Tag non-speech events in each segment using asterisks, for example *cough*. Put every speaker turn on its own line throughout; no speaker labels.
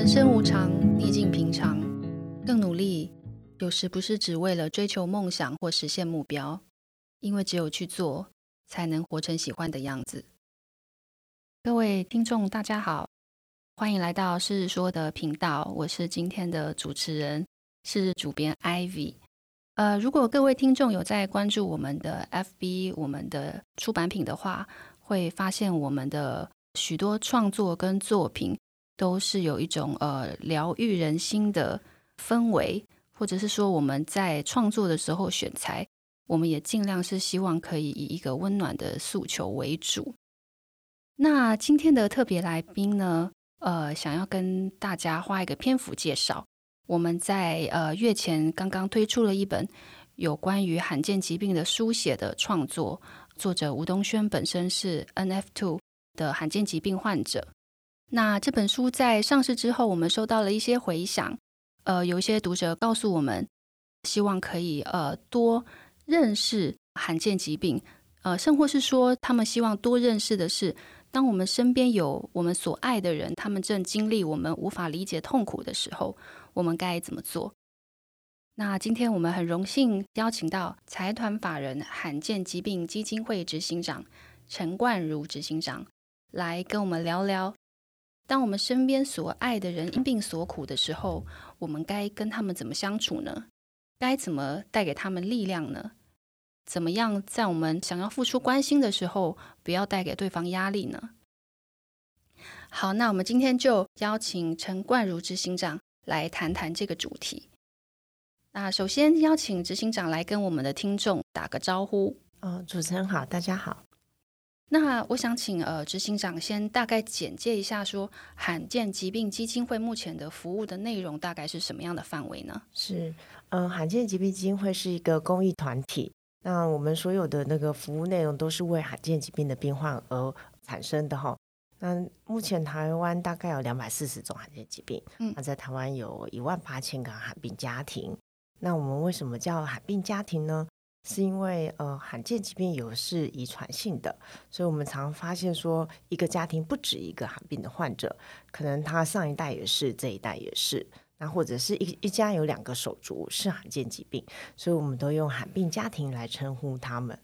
人生无常，逆境平常。更努力，有时不是只为了追求梦想或实现目标，因为只有去做，才能活成喜欢的样子。各位听众，大家好，欢迎来到《是说》的频道，我是今天的主持人，是主编 Ivy。呃，如果各位听众有在关注我们的 FB、我们的出版品的话，会发现我们的许多创作跟作品都是有一种呃疗愈人心的氛围，或者是说我们在创作的时候选材，我们也尽量是希望可以以一个温暖的诉求为主。那今天的特别来宾呢，呃，想要跟大家花一个篇幅介绍。我们在呃月前刚刚推出了一本有关于罕见疾病的书写的创作，作者吴东轩本身是 NF two 的罕见疾病患者。那这本书在上市之后，我们收到了一些回响，呃，有一些读者告诉我们，希望可以呃多认识罕见疾病，呃，甚或是说他们希望多认识的是，当我们身边有我们所爱的人，他们正经历我们无法理解痛苦的时候。我们该怎么做？那今天我们很荣幸邀请到财团法人罕见疾病基金会执行长陈冠如执行长来跟我们聊聊，当我们身边所爱的人因病所苦的时候，我们该跟他们怎么相处呢？该怎么带给他们力量呢？怎么样在我们想要付出关心的时候，不要带给对方压力呢？好，那我们今天就邀请陈冠如执行长。来谈谈这个主题。那首先邀请执行长来跟我们的听众打个招呼。
嗯，主持人好，大家好。
那我想请呃执行长先大概简介一下，说罕见疾病基金会目前的服务的内容大概是什么样的范围呢？
是，嗯，罕见疾病基金会是一个公益团体。那我们所有的那个服务内容都是为罕见疾病的病患而产生的哈。那目前台湾大概有两百四十种罕见疾病，嗯，那在台湾有一万八千个罕病家庭。那我们为什么叫罕病家庭呢？是因为呃罕见疾病有是遗传性的，所以我们常发现说一个家庭不止一个罕病的患者，可能他上一代也是，这一代也是，那或者是一一家有两个手足是罕见疾病，所以我们都用罕病家庭来称呼他们。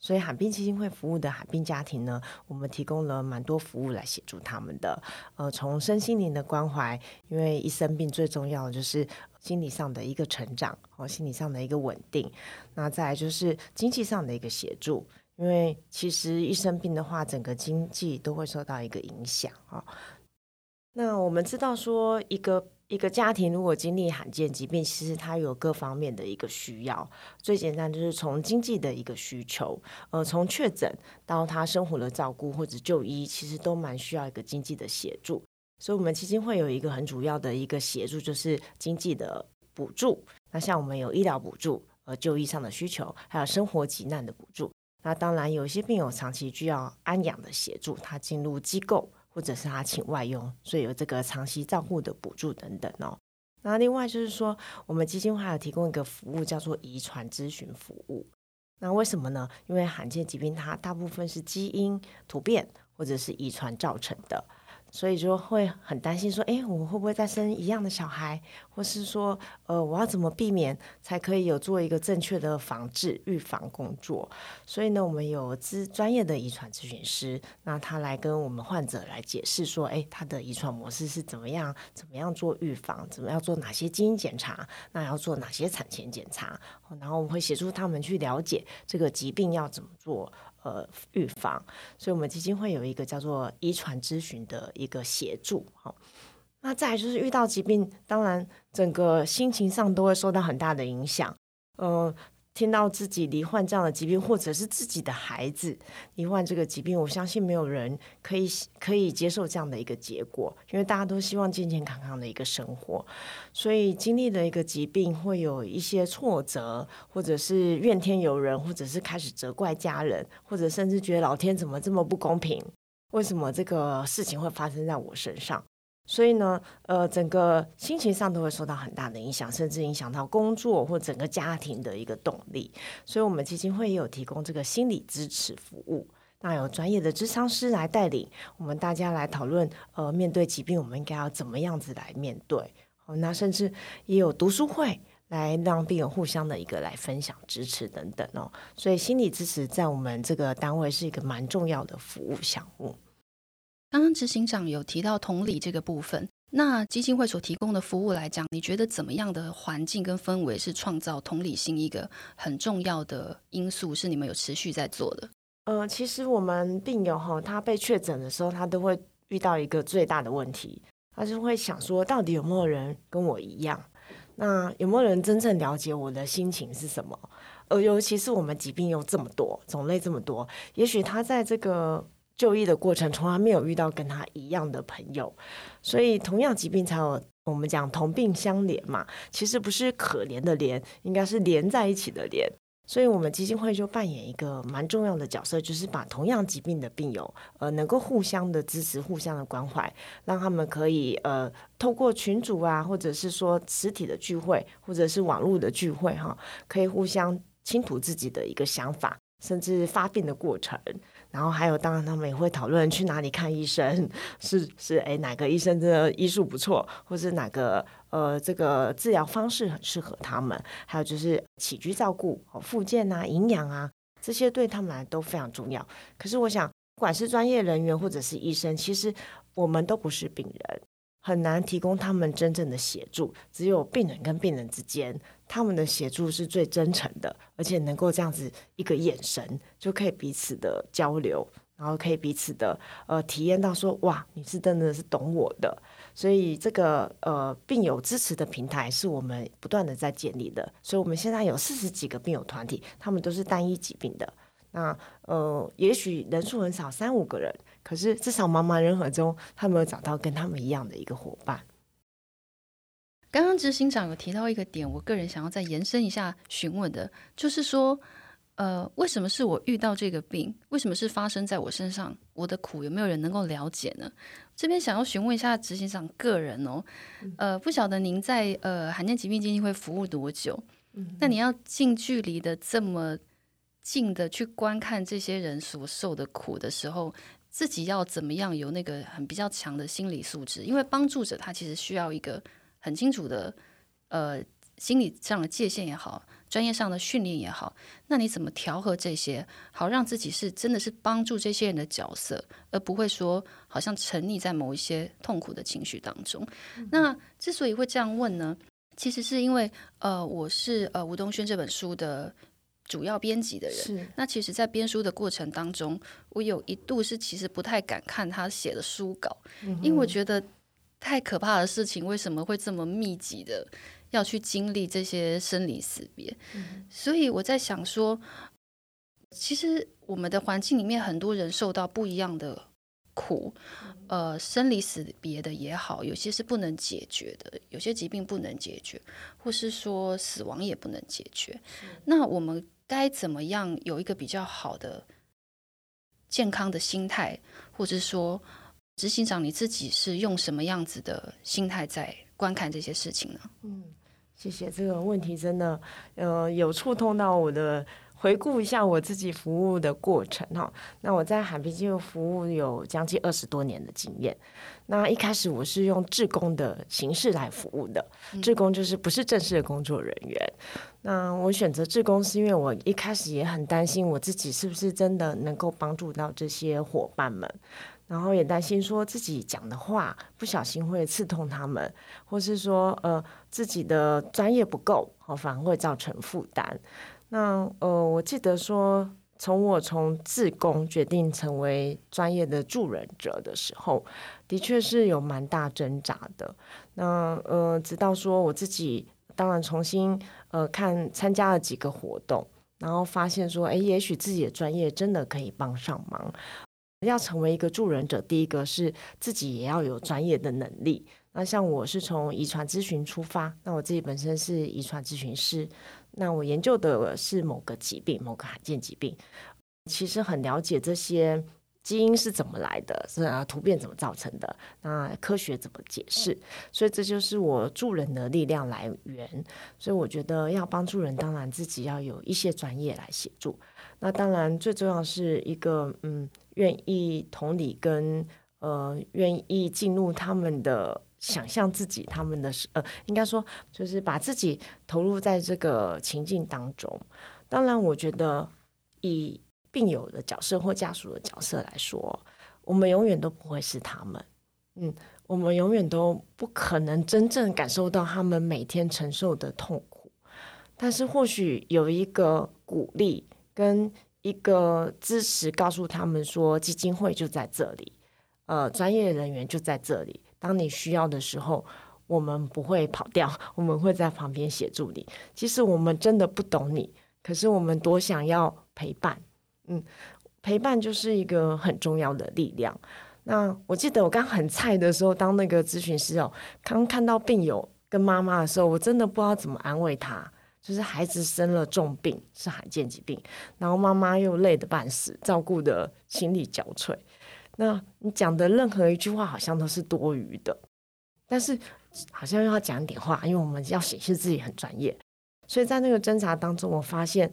所以，罕病基金会服务的罕病家庭呢，我们提供了蛮多服务来协助他们的。呃，从身心灵的关怀，因为一生病最重要的就是心理上的一个成长和心理上的一个稳定。那再来就是经济上的一个协助，因为其实一生病的话，整个经济都会受到一个影响啊。那我们知道说一个。一个家庭如果经历罕见疾病，其实它有各方面的一个需要。最简单就是从经济的一个需求，呃，从确诊到他生活的照顾或者就医，其实都蛮需要一个经济的协助。所以，我们基金会有一个很主要的一个协助，就是经济的补助。那像我们有医疗补助，呃，就医上的需求，还有生活急难的补助。那当然，有一些病友长期需要安养的协助，他进入机构。或者是他请外佣，所以有这个长期照护的补助等等哦。那另外就是说，我们基金会还有提供一个服务，叫做遗传咨询服务。那为什么呢？因为罕见疾病它大部分是基因突变或者是遗传造成的。所以就会很担心，说，哎，我会不会再生一样的小孩，或是说，呃，我要怎么避免，才可以有做一个正确的防治预防工作？所以呢，我们有资专业的遗传咨询师，那他来跟我们患者来解释说，哎，他的遗传模式是怎么样，怎么样做预防，怎么样做哪些基因检查，那要做哪些产前检查，然后我们会协助他们去了解这个疾病要怎么做。呃，预防，所以我们基金会有一个叫做遗传咨询的一个协助，好。那再就是遇到疾病，当然整个心情上都会受到很大的影响，嗯。听到自己罹患这样的疾病，或者是自己的孩子罹患这个疾病，我相信没有人可以可以接受这样的一个结果，因为大家都希望健健康康的一个生活，所以经历了一个疾病，会有一些挫折，或者是怨天尤人，或者是开始责怪家人，或者甚至觉得老天怎么这么不公平，为什么这个事情会发生在我身上？所以呢，呃，整个心情上都会受到很大的影响，甚至影响到工作或整个家庭的一个动力。所以，我们基金会也有提供这个心理支持服务。那有专业的智商师来带领我们大家来讨论，呃，面对疾病我们应该要怎么样子来面对。哦，那甚至也有读书会来让病友互相的一个来分享支持等等哦。所以心理支持在我们这个单位是一个蛮重要的服务项目。
刚刚执行长有提到同理这个部分，那基金会所提供的服务来讲，你觉得怎么样的环境跟氛围是创造同理心一个很重要的因素？是你们有持续在做的？
呃，其实我们病友哈，他被确诊的时候，他都会遇到一个最大的问题，他就会想说，到底有没有人跟我一样？那有没有人真正了解我的心情是什么？呃，尤其是我们疾病又这么多，种类这么多，也许他在这个就医的过程，从来没有遇到跟他一样的朋友，所以同样疾病才有我们讲同病相怜嘛。其实不是可怜的怜，应该是连在一起的连。所以，我们基金会就扮演一个蛮重要的角色，就是把同样疾病的病友，呃，能够互相的支持、互相的关怀，让他们可以呃，透过群组啊，或者是说实体的聚会，或者是网络的聚会，哈，可以互相倾吐自己的一个想法，甚至发病的过程。然后还有，当然他们也会讨论去哪里看医生，*laughs* 是是，哎，哪个医生真的医术不错，或是哪个呃这个治疗方式很适合他们。还有就是起居照顾、复健啊、营养啊，这些对他们来都非常重要。可是我想，不管是专业人员或者是医生，其实我们都不是病人。很难提供他们真正的协助，只有病人跟病人之间，他们的协助是最真诚的，而且能够这样子一个眼神就可以彼此的交流，然后可以彼此的呃体验到说哇，你是真的是懂我的，所以这个呃病友支持的平台是我们不断的在建立的，所以我们现在有四十几个病友团体，他们都是单一疾病的，那呃也许人数很少，三五个人。可是，至少茫茫人海中，他们有找到跟他们一样的一个伙伴。
刚刚执行长有提到一个点，我个人想要再延伸一下询问的，就是说，呃，为什么是我遇到这个病？为什么是发生在我身上？我的苦有没有人能够了解呢？这边想要询问一下执行长个人哦，呃，不晓得您在呃罕见疾病基金会服务多久？那你要近距离的这么近的去观看这些人所受的苦的时候。自己要怎么样有那个很比较强的心理素质？因为帮助者他其实需要一个很清楚的呃心理上的界限也好，专业上的训练也好。那你怎么调和这些，好让自己是真的是帮助这些人的角色，而不会说好像沉溺在某一些痛苦的情绪当中？那之所以会这样问呢，其实是因为呃，我是呃吴东轩这本书的。主要编辑的人，那其实，在编书的过程当中，我有一度是其实不太敢看他写的书稿，因为我觉得太可怕的事情为什么会这么密集的要去经历这些生离死别？所以我在想说，其实我们的环境里面很多人受到不一样的苦，呃，生离死别的也好，有些是不能解决的，有些疾病不能解决，或是说死亡也不能解决，那我们。该怎么样有一个比较好的健康的心态，或者说执行长你自己是用什么样子的心态在观看这些事情呢？
嗯，谢谢这个问题，真的呃有触痛到我的。回顾一下我自己服务的过程哈，那我在海皮基金服务有将近二十多年的经验。那一开始我是用志工的形式来服务的，志工就是不是正式的工作人员。那我选择志工是因为我一开始也很担心我自己是不是真的能够帮助到这些伙伴们，然后也担心说自己讲的话不小心会刺痛他们，或是说呃自己的专业不够，反而会造成负担。那呃，我记得说，从我从自工决定成为专业的助人者的时候，的确是有蛮大挣扎的。那呃，直到说我自己当然重新呃看参加了几个活动，然后发现说，哎，也许自己的专业真的可以帮上忙。要成为一个助人者，第一个是自己也要有专业的能力。那像我是从遗传咨询出发，那我自己本身是遗传咨询师。那我研究的是某个疾病，某个罕见疾病，其实很了解这些基因是怎么来的？是啊，突变怎么造成的？那科学怎么解释？所以这就是我助人的力量来源。所以我觉得要帮助人，当然自己要有一些专业来协助。那当然最重要是一个嗯，愿意同理跟呃，愿意进入他们的想象自己，他们的呃，应该说就是把自己投入在这个情境当中。当然，我觉得以病友的角色或家属的角色来说，我们永远都不会是他们。嗯，我们永远都不可能真正感受到他们每天承受的痛苦。但是，或许有一个鼓励跟一个支持，告诉他们说，基金会就在这里，呃，专业人员就在这里。当你需要的时候，我们不会跑掉，我们会在旁边协助你。其实我们真的不懂你，可是我们多想要陪伴。嗯，陪伴就是一个很重要的力量。那我记得我刚很菜的时候，当那个咨询师哦，刚看到病友跟妈妈的时候，我真的不知道怎么安慰他。就是孩子生了重病，是罕见疾病，然后妈妈又累得半死，照顾的心力交瘁。那你讲的任何一句话，好像都是多余的。但是好像又要讲一点话，因为我们要显示自己很专业。所以在那个侦查当中，我发现。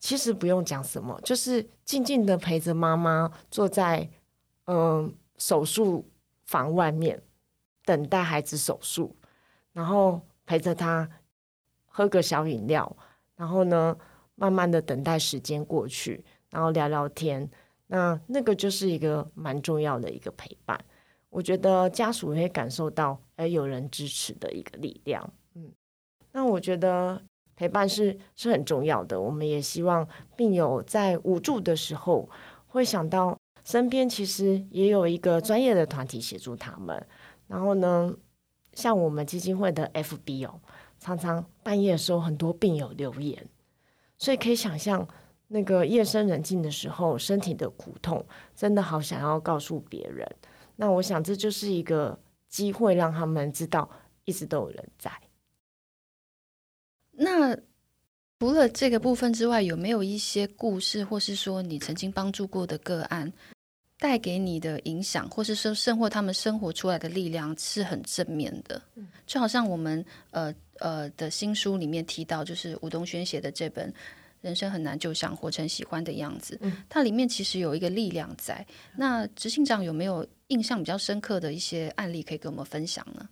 其实不用讲什么，就是静静的陪着妈妈坐在嗯手术房外面等待孩子手术，然后陪着他喝个小饮料，然后呢慢慢的等待时间过去，然后聊聊天，那那个就是一个蛮重要的一个陪伴。我觉得家属会感受到哎有人支持的一个力量，嗯，那我觉得。陪伴是是很重要的，我们也希望病友在无助的时候，会想到身边其实也有一个专业的团体协助他们。然后呢，像我们基金会的 FB 哦，常常半夜的时候很多病友留言，所以可以想象那个夜深人静的时候，身体的苦痛，真的好想要告诉别人。那我想这就是一个机会，让他们知道一直都有人在。
那除了这个部分之外，有没有一些故事，或是说你曾经帮助过的个案，带给你的影响，或是说生活他们生活出来的力量是很正面的？就好像我们呃呃的新书里面提到，就是吴东轩写的这本《人生很难就想活成喜欢的样子》，它里面其实有一个力量在。那执行长有没有印象比较深刻的一些案例可以跟我们分享呢？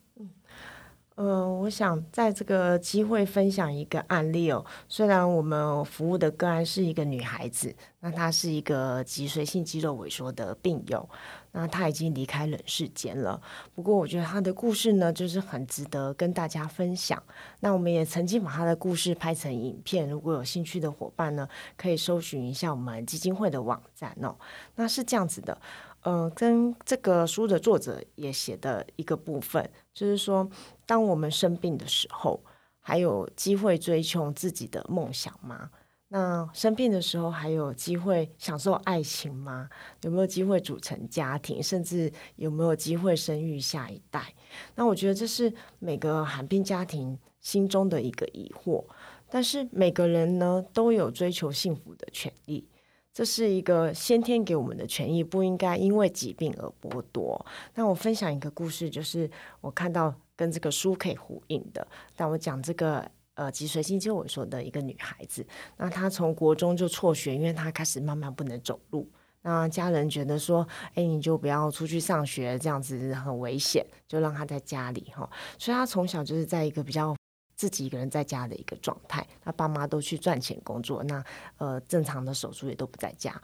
嗯，我想在这个机会分享一个案例哦。虽然我们服务的个案是一个女孩子，那她是一个脊髓性肌肉萎缩的病友，那她已经离开人世间了。不过，我觉得她的故事呢，就是很值得跟大家分享。那我们也曾经把她的故事拍成影片，如果有兴趣的伙伴呢，可以搜寻一下我们基金会的网站哦。那是这样子的。呃，跟这个书的作者也写的一个部分，就是说，当我们生病的时候，还有机会追求自己的梦想吗？那生病的时候，还有机会享受爱情吗？有没有机会组成家庭？甚至有没有机会生育下一代？那我觉得这是每个罕病家庭心中的一个疑惑。但是每个人呢，都有追求幸福的权利。这是一个先天给我们的权益，不应该因为疾病而剥夺。那我分享一个故事，就是我看到跟这个书可以呼应的。但我讲这个呃脊髓性肌萎缩的一个女孩子，那她从国中就辍学，因为她开始慢慢不能走路。那家人觉得说，哎，你就不要出去上学，这样子很危险，就让她在家里哈。所以她从小就是在一个比较。自己一个人在家的一个状态，他爸妈都去赚钱工作，那呃正常的手术也都不在家。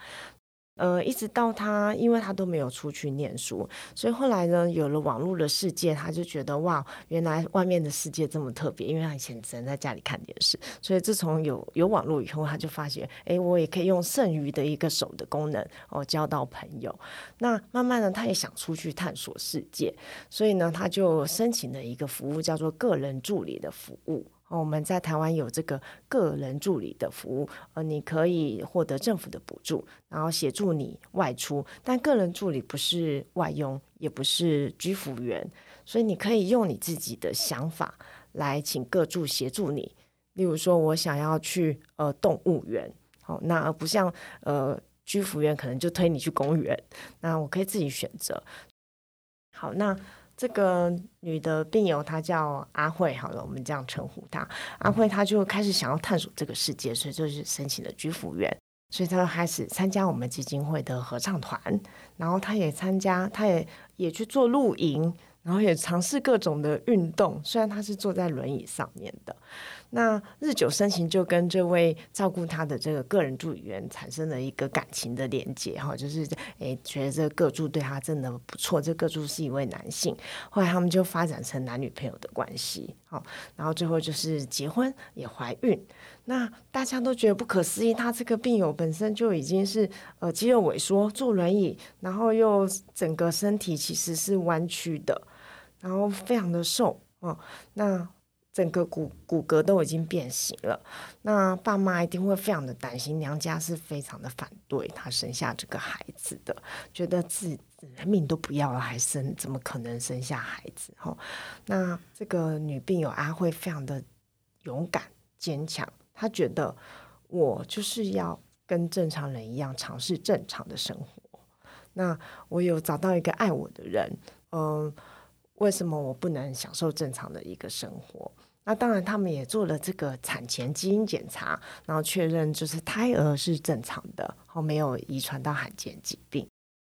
呃，一直到他，因为他都没有出去念书，所以后来呢，有了网络的世界，他就觉得哇，原来外面的世界这么特别。因为他以前只能在家里看电视，所以自从有有网络以后，他就发现，哎，我也可以用剩余的一个手的功能哦，交到朋友。那慢慢的，他也想出去探索世界，所以呢，他就申请了一个服务，叫做个人助理的服务。我们在台湾有这个个人助理的服务，呃，你可以获得政府的补助，然后协助你外出。但个人助理不是外佣，也不是居服员，所以你可以用你自己的想法来请各助协助你。例如说，我想要去呃动物园，好，那而不像呃居服员可能就推你去公园，那我可以自己选择。好，那这个女的病友她叫阿慧，好了，我们这样称呼她。阿慧她就开始想要探索这个世界，所以就是申请了居服员，所以她开始参加我们基金会的合唱团，然后她也参加，她也也去做露营。然后也尝试各种的运动，虽然她是坐在轮椅上面的，那日久生情，就跟这位照顾他的这个个人助理员产生了一个感情的连接哈，就是诶觉得这个助对他真的不错，这个助是一位男性，后来他们就发展成男女朋友的关系，好，然后最后就是结婚也怀孕，那大家都觉得不可思议，他这个病友本身就已经是呃肌肉萎缩，坐轮椅，然后又整个身体其实是弯曲的。然后非常的瘦哦，那整个骨骨骼都已经变形了。那爸妈一定会非常的担心，娘家是非常的反对他生下这个孩子的，觉得自己命都不要了还生，怎么可能生下孩子？哈，那这个女病友阿慧非常的勇敢坚强，她觉得我就是要跟正常人一样尝试正常的生活。那我有找到一个爱我的人，嗯。为什么我不能享受正常的一个生活？那当然，他们也做了这个产前基因检查，然后确认就是胎儿是正常的，后没有遗传到罕见疾病，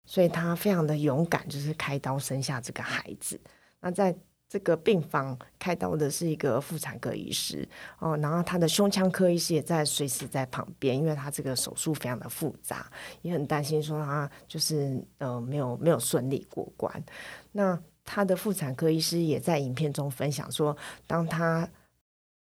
所以他非常的勇敢，就是开刀生下这个孩子。那在这个病房开刀的是一个妇产科医师哦，然后他的胸腔科医师也在随时在旁边，因为他这个手术非常的复杂，也很担心说他就是呃没有没有顺利过关。那他的妇产科医师也在影片中分享说，当他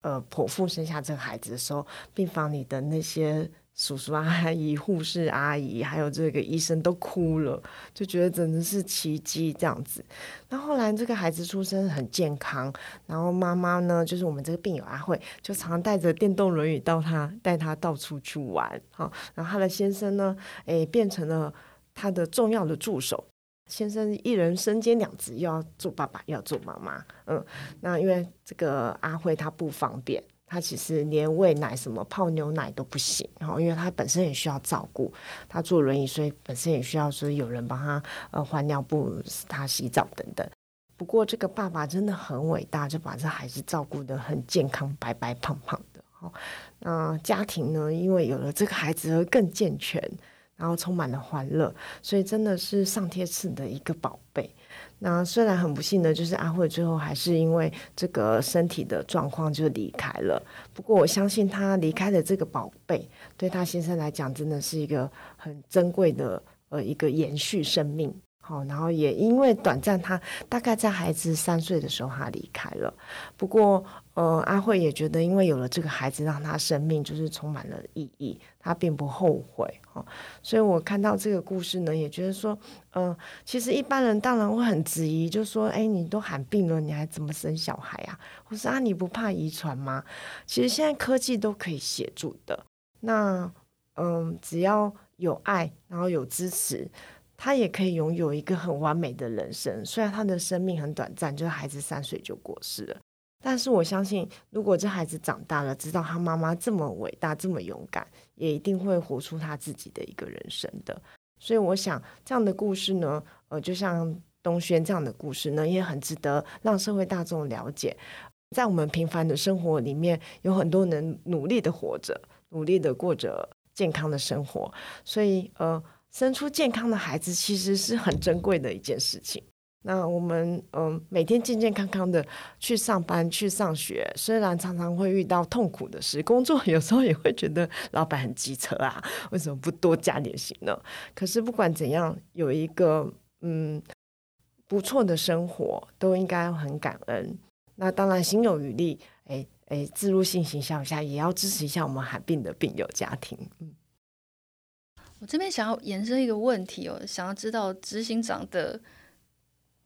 呃剖腹生下这个孩子的时候，病房里的那些叔叔阿姨、*laughs* 护士阿姨，还有这个医生都哭了，就觉得真的是奇迹这样子。那后来这个孩子出生很健康，然后妈妈呢，就是我们这个病友阿慧，就常常带着电动轮椅到他带他到处去玩，好，然后他的先生呢，诶，变成了他的重要的助手。先生一人身兼两职，又要做爸爸，又要做妈妈。嗯，那因为这个阿慧她不方便，她其实连喂奶、什么泡牛奶都不行。然后，因为她本身也需要照顾，她坐轮椅，所以本身也需要说有人帮她呃换尿布、她洗澡等等。不过，这个爸爸真的很伟大，就把这孩子照顾得很健康，白白胖胖的。好，那家庭呢，因为有了这个孩子而更健全。然后充满了欢乐，所以真的是上天赐的一个宝贝。那虽然很不幸的，就是阿慧最后还是因为这个身体的状况就离开了。不过我相信她离开的这个宝贝，对她先生来讲，真的是一个很珍贵的呃一个延续生命。好，然后也因为短暂，他大概在孩子三岁的时候他离开了。不过，呃，阿慧也觉得，因为有了这个孩子，让他生命就是充满了意义，他并不后悔。哈，所以我看到这个故事呢，也觉得说，嗯，其实一般人当然会很质疑，就说，哎，你都喊病了，你还怎么生小孩啊？或是啊，你不怕遗传吗？其实现在科技都可以协助的。那，嗯，只要有爱，然后有支持。他也可以拥有一个很完美的人生，虽然他的生命很短暂，就是孩子三岁就过世了。但是我相信，如果这孩子长大了，知道他妈妈这么伟大、这么勇敢，也一定会活出他自己的一个人生的。所以，我想这样的故事呢，呃，就像东轩这样的故事呢，也很值得让社会大众了解。在我们平凡的生活里面，有很多人努力的活着，努力的过着健康的生活。所以，呃。生出健康的孩子其实是很珍贵的一件事情。那我们嗯，每天健健康康的去上班、去上学，虽然常常会遇到痛苦的事，工作有时候也会觉得老板很机车啊，为什么不多加点薪呢？可是不管怎样，有一个嗯不错的生活，都应该很感恩。那当然，心有余力，哎哎，自入性形象下，也要支持一下我们罕病的病友家庭，嗯。
我这边想要延伸一个问题哦，想要知道执行长的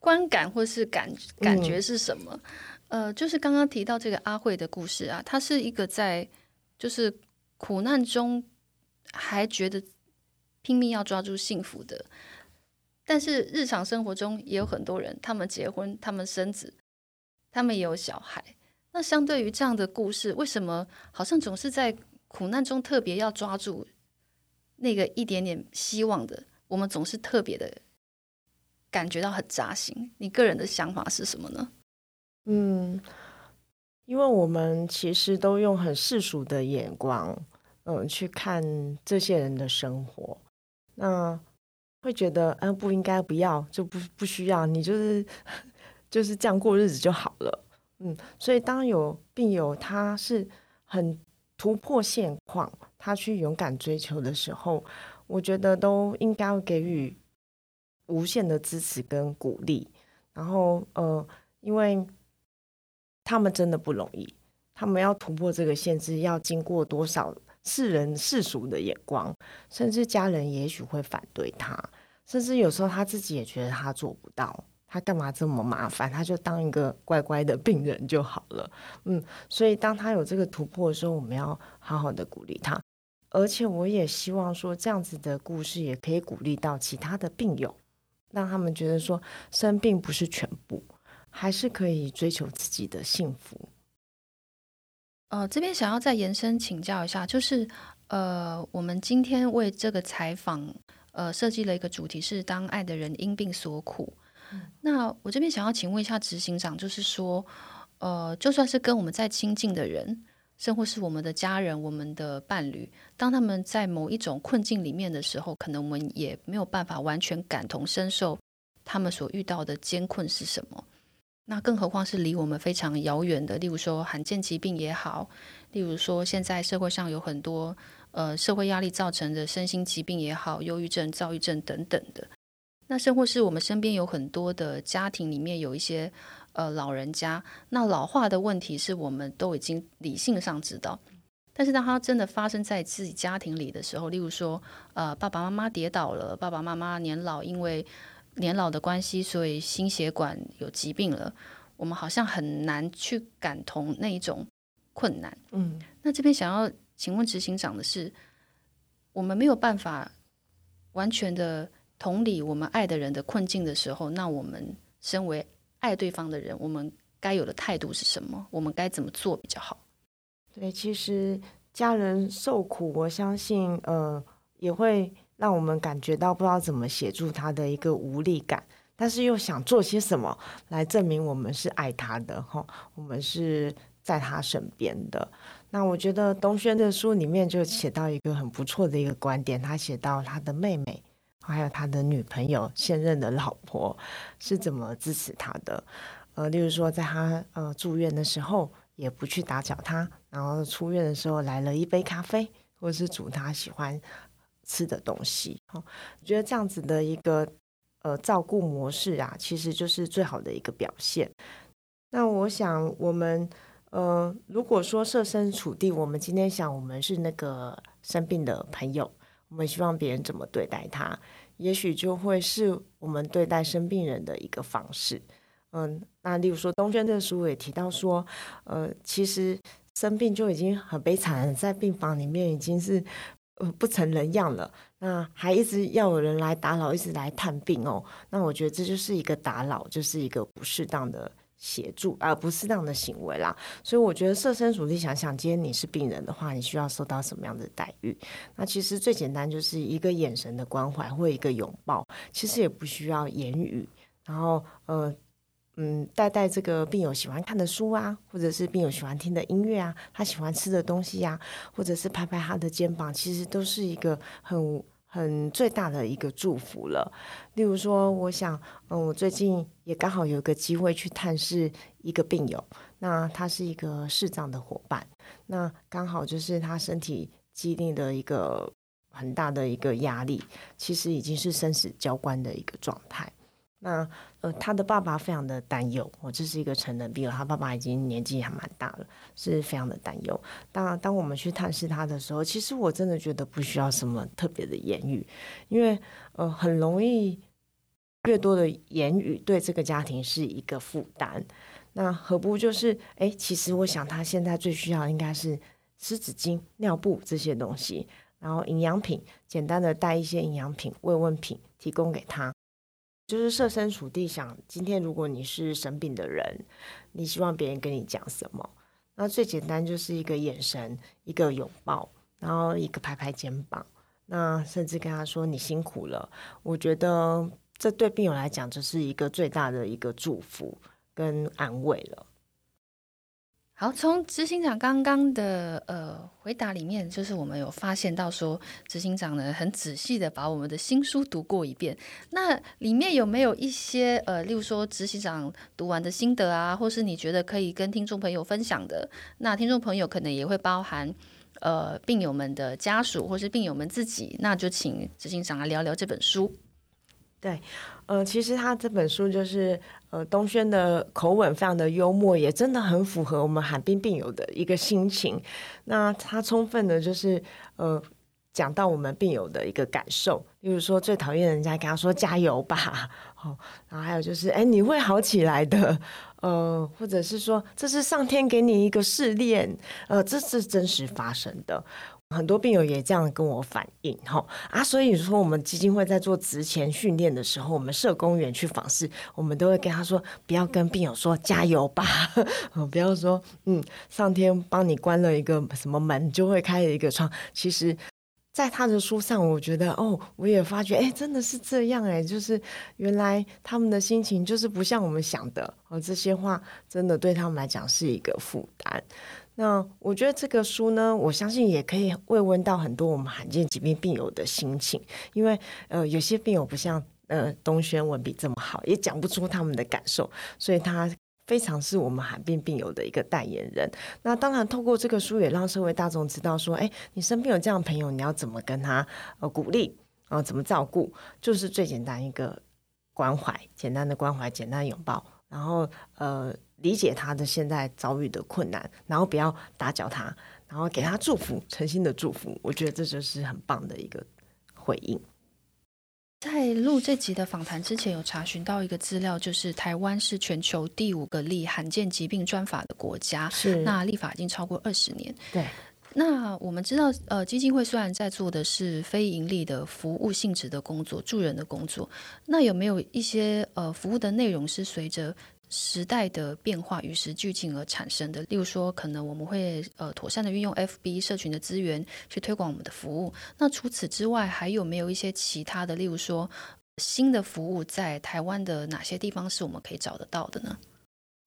观感或是感感觉是什么？呃，就是刚刚提到这个阿慧的故事啊，她是一个在就是苦难中还觉得拼命要抓住幸福的，但是日常生活中也有很多人，他们结婚，他们生子，他们也有小孩。那相对于这样的故事，为什么好像总是在苦难中特别要抓住？那个一点点希望的，我们总是特别的感觉到很扎心。你个人的想法是什么呢？
嗯，因为我们其实都用很世俗的眼光，嗯，去看这些人的生活，那会觉得，嗯，不应该，不要，就不不需要，你就是 *laughs* 就是这样过日子就好了，嗯。所以当有病友他是很突破现况，他去勇敢追求的时候，我觉得都应该要给予无限的支持跟鼓励。然后，呃，因为他们真的不容易，他们要突破这个限制，要经过多少世人世俗的眼光，甚至家人也许会反对他，甚至有时候他自己也觉得他做不到，他干嘛这么麻烦？他就当一个乖乖的病人就好了。嗯，所以当他有这个突破的时候，我们要好好的鼓励他。而且我也希望说，这样子的故事也可以鼓励到其他的病友，让他们觉得说，生病不是全部。还是可以追求自己的幸福。
呃，这边想要再延伸请教一下，就是呃，我们今天为这个采访呃设计了一个主题是“当爱的人因病所苦”。那我这边想要请问一下执行长，就是说，呃，就算是跟我们再亲近的人，甚或是我们的家人、我们的伴侣，当他们在某一种困境里面的时候，可能我们也没有办法完全感同身受他们所遇到的艰困是什么。那更何况是离我们非常遥远的，例如说罕见疾病也好，例如说现在社会上有很多呃社会压力造成的身心疾病也好，忧郁症、躁郁症等等的。那甚或是我们身边有很多的家庭里面有一些呃老人家，那老化的问题是我们都已经理性上知道，但是当他真的发生在自己家庭里的时候，例如说呃爸爸妈妈跌倒了，爸爸妈妈年老因为。年老的关系，所以心血管有疾病了，我们好像很难去感同那一种困难。嗯，那这边想要请问执行长的是，我们没有办法完全的同理我们爱的人的困境的时候，那我们身为爱对方的人，我们该有的态度是什么？我们该怎么做比较好？
对，其实家人受苦，我相信，呃，也会。让我们感觉到不知道怎么协助他的一个无力感，但是又想做些什么来证明我们是爱他的哈，我们是在他身边的。那我觉得东轩的书里面就写到一个很不错的一个观点，他写到他的妹妹还有他的女朋友现任的老婆是怎么支持他的。呃，例如说在他呃住院的时候也不去打搅他，然后出院的时候来了一杯咖啡，或是煮他喜欢。吃的东西，哦，我觉得这样子的一个呃照顾模式啊，其实就是最好的一个表现。那我想，我们呃，如果说设身处地，我们今天想，我们是那个生病的朋友，我们希望别人怎么对待他，也许就会是我们对待生病人的一个方式。嗯，那例如说，东轩这个书也提到说，呃，其实生病就已经很悲惨，在病房里面已经是呃。不成人样了，那还一直要有人来打扰，一直来探病哦。那我觉得这就是一个打扰，就是一个不适当的协助而不适当的行为啦。所以我觉得设身处地想想，今天你是病人的话，你需要受到什么样的待遇？那其实最简单就是一个眼神的关怀或一个拥抱，其实也不需要言语。然后，呃。嗯，带带这个病友喜欢看的书啊，或者是病友喜欢听的音乐啊，他喜欢吃的东西呀，或者是拍拍他的肩膀，其实都是一个很很最大的一个祝福了。例如说，我想，嗯，我最近也刚好有个机会去探视一个病友，那他是一个视障的伙伴，那刚好就是他身体经历的一个很大的一个压力，其实已经是生死交关的一个状态。那呃，他的爸爸非常的担忧，我这是一个成人病友，他爸爸已经年纪还蛮大了，是非常的担忧。当当我们去探视他的时候，其实我真的觉得不需要什么特别的言语，因为呃，很容易越多的言语对这个家庭是一个负担。那何不就是，哎，其实我想他现在最需要应该是湿纸巾、尿布这些东西，然后营养品，简单的带一些营养品、慰问品提供给他。就是设身处地想，今天如果你是生病的人，你希望别人跟你讲什么？那最简单就是一个眼神，一个拥抱，然后一个拍拍肩膀，那甚至跟他说你辛苦了。我觉得这对病友来讲，这是一个最大的一个祝福跟安慰了。
好，从执行长刚刚的呃回答里面，就是我们有发现到说，执行长呢很仔细的把我们的新书读过一遍。那里面有没有一些呃，例如说执行长读完的心得啊，或是你觉得可以跟听众朋友分享的？那听众朋友可能也会包含呃病友们的家属或是病友们自己，那就请执行长来聊聊这本书。
对，呃，其实他这本书就是呃东轩的口吻非常的幽默，也真的很符合我们寒冰病友的一个心情。那他充分的就是呃讲到我们病友的一个感受，例如说最讨厌人家跟他说加油吧，哦，然后还有就是哎你会好起来的，呃，或者是说这是上天给你一个试炼，呃，这是真实发生的。很多病友也这样跟我反映，哈啊，所以说我们基金会在做职前训练的时候，我们社工员去访视，我们都会跟他说，不要跟病友说加油吧，*laughs* 不要说嗯，上天帮你关了一个什么门，就会开了一个窗。其实，在他的书上，我觉得哦，我也发觉，哎，真的是这样，哎，就是原来他们的心情就是不像我们想的，哦，这些话真的对他们来讲是一个负担。那我觉得这个书呢，我相信也可以慰问到很多我们罕见疾病病友的心情，因为呃，有些病友不像呃东轩文笔这么好，也讲不出他们的感受，所以他非常是我们罕病病友的一个代言人。那当然，透过这个书也让社会大众知道说，哎，你身边有这样的朋友，你要怎么跟他呃鼓励啊，怎么照顾，就是最简单一个关怀，简单的关怀，简单拥抱，然后呃。理解他的现在遭遇的困难，然后不要打搅他，然后给他祝福，诚心的祝福。我觉得这就是很棒的一个回应。
在录这集的访谈之前，有查询到一个资料，就是台湾是全球第五个立罕见疾病专法的国家，
是
那立法已经超过二十年。
对，
那我们知道，呃，基金会虽然在做的是非盈利的服务性质的工作，助人的工作，那有没有一些呃服务的内容是随着？时代的变化与时俱进而产生的，例如说，可能我们会呃妥善的运用 FB 社群的资源去推广我们的服务。那除此之外，还有没有一些其他的，例如说新的服务在台湾的哪些地方是我们可以找得到的呢？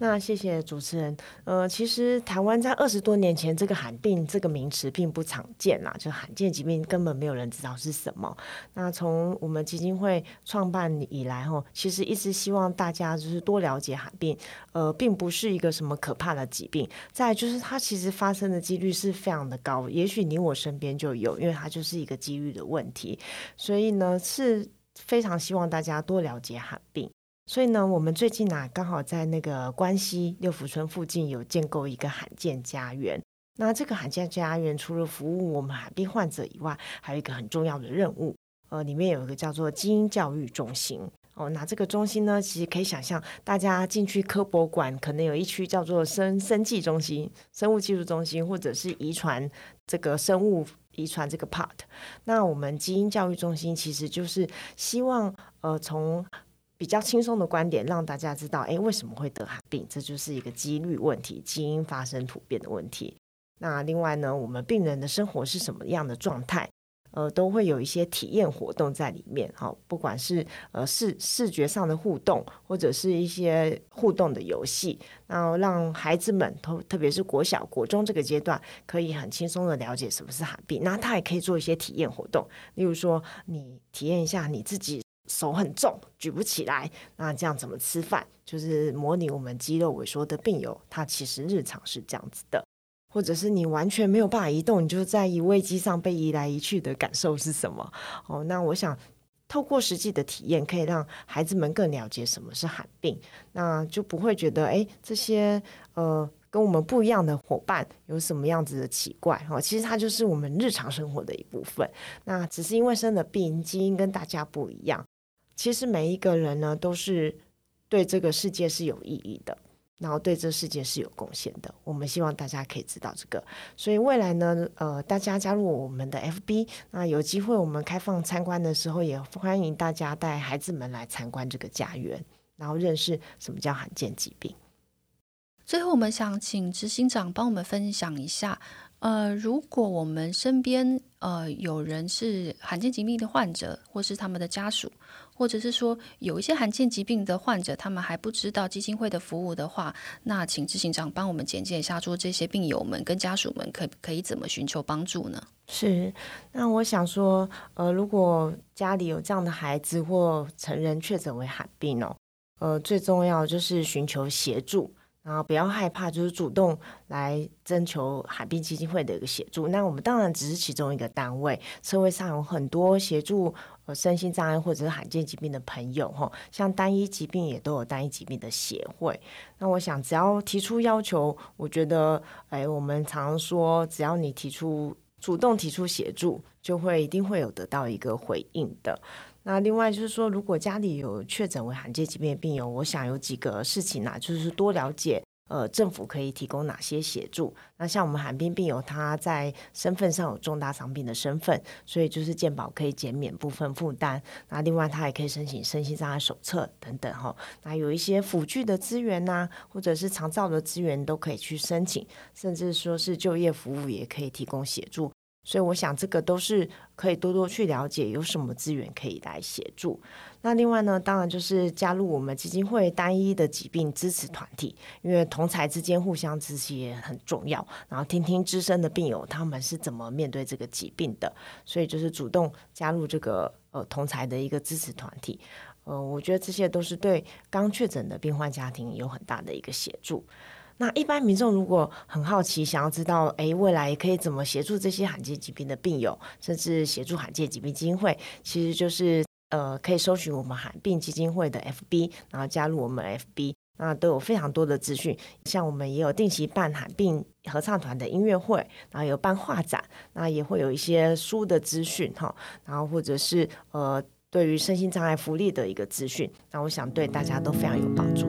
那谢谢主持人。呃，其实台湾在二十多年前，这个罕病这个名词并不常见啦，就罕见疾病根本没有人知道是什么。那从我们基金会创办以来，吼，其实一直希望大家就是多了解罕病，呃，并不是一个什么可怕的疾病。再就是它其实发生的几率是非常的高，也许你我身边就有，因为它就是一个几率的问题。所以呢，是非常希望大家多了解罕病。所以呢，我们最近呢，刚好在那个关西六福村附近有建构一个罕见家园。那这个罕见家园除了服务我们罕病患者以外，还有一个很重要的任务，呃，里面有一个叫做基因教育中心。哦，那这个中心呢，其实可以想象，大家进去科博馆，可能有一区叫做生生技中心、生物技术中心，或者是遗传这个生物遗传这个 part。那我们基因教育中心其实就是希望，呃，从比较轻松的观点，让大家知道，哎，为什么会得寒病？这就是一个几率问题，基因发生突变的问题。那另外呢，我们病人的生活是什么样的状态？呃，都会有一些体验活动在里面，好，不管是呃视视觉上的互动，或者是一些互动的游戏，然后让孩子们，特特别是国小、国中这个阶段，可以很轻松的了解什么是寒病。那他也可以做一些体验活动，例如说，你体验一下你自己。手很重，举不起来，那这样怎么吃饭？就是模拟我们肌肉萎缩的病友，他其实日常是这样子的，或者是你完全没有办法移动，你就在移位机上被移来移去的感受是什么？哦，那我想透过实际的体验，可以让孩子们更了解什么是罕病，那就不会觉得哎，这些呃跟我们不一样的伙伴有什么样子的奇怪？哦，其实它就是我们日常生活的一部分。那只是因为生的病基因跟大家不一样。其实每一个人呢，都是对这个世界是有意义的，然后对这世界是有贡献的。我们希望大家可以知道这个，所以未来呢，呃，大家加入我们的 FB，那有机会我们开放参观的时候，也欢迎大家带孩子们来参观这个家园，然后认识什么叫罕见疾病。
最后，我们想请执行长帮我们分享一下。呃，如果我们身边呃有人是罕见疾病的患者，或是他们的家属，或者是说有一些罕见疾病的患者，他们还不知道基金会的服务的话，那请执行长帮我们简介一下，说这些病友们跟家属们可可以怎么寻求帮助呢？
是，那我想说，呃，如果家里有这样的孩子或成人确诊为罕病哦，呃，最重要就是寻求协助。然后不要害怕，就是主动来征求海滨基金会的一个协助。那我们当然只是其中一个单位，社会上有很多协助呃身心障碍或者是罕见疾病的朋友哈，像单一疾病也都有单一疾病的协会。那我想只要提出要求，我觉得哎，我们常说只要你提出主动提出协助，就会一定会有得到一个回应的。那另外就是说，如果家里有确诊为罕见疾病的病友，我想有几个事情啊，就是多了解，呃，政府可以提供哪些协助。那像我们寒冰病友，他在身份上有重大伤病的身份，所以就是健保可以减免部分负担。那另外他也可以申请身心障碍手册等等哈。那有一些辅具的资源呐，或者是长照的资源都可以去申请，甚至说是就业服务也可以提供协助。所以我想，这个都是可以多多去了解有什么资源可以来协助。那另外呢，当然就是加入我们基金会单一的疾病支持团体，因为同才之间互相支持也很重要。然后听听资深的病友他们是怎么面对这个疾病的，所以就是主动加入这个呃同才的一个支持团体。呃，我觉得这些都是对刚确诊的病患家庭有很大的一个协助。那一般民众如果很好奇，想要知道，哎，未来可以怎么协助这些罕见疾病的病友，甚至协助罕见疾病基金会，其实就是呃，可以搜寻我们罕病基金会的 FB，然后加入我们 FB，那都有非常多的资讯。像我们也有定期办罕病合唱团的音乐会，然后有办画展，那也会有一些书的资讯哈，然后或者是呃，对于身心障碍福利的一个资讯，那我想对大家都非常有帮助。